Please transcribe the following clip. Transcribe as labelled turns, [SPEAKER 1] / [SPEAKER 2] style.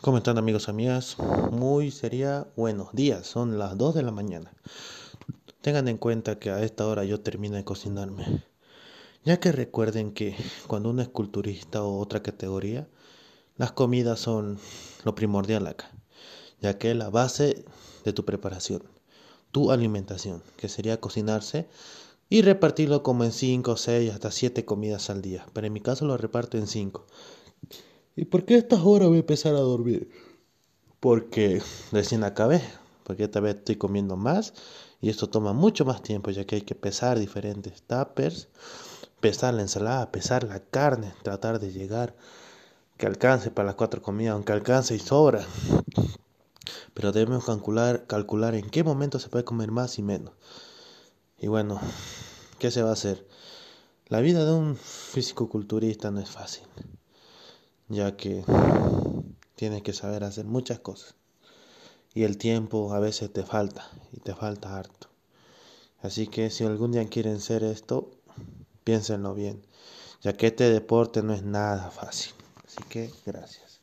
[SPEAKER 1] ¿Cómo amigos, amigas? Muy sería buenos días, son las 2 de la mañana. Tengan en cuenta que a esta hora yo termino de cocinarme. Ya que recuerden que cuando uno es culturista o otra categoría, las comidas son lo primordial acá, ya que es la base de tu preparación, tu alimentación, que sería cocinarse y repartirlo como en 5, 6, hasta 7 comidas al día. Pero en mi caso lo reparto en 5 ¿Y por qué a estas horas voy a empezar a dormir? Porque recién acabé, porque esta vez estoy comiendo más y esto toma mucho más tiempo ya que hay que pesar diferentes tuppers, pesar la ensalada, pesar la carne, tratar de llegar que alcance para las cuatro comidas, aunque alcance y sobra. Pero debemos calcular, calcular en qué momento se puede comer más y menos. Y bueno, ¿qué se va a hacer? La vida de un físico-culturista no es fácil ya que tienes que saber hacer muchas cosas. Y el tiempo a veces te falta, y te falta harto. Así que si algún día quieren ser esto, piénsenlo bien, ya que este deporte no es nada fácil. Así que gracias.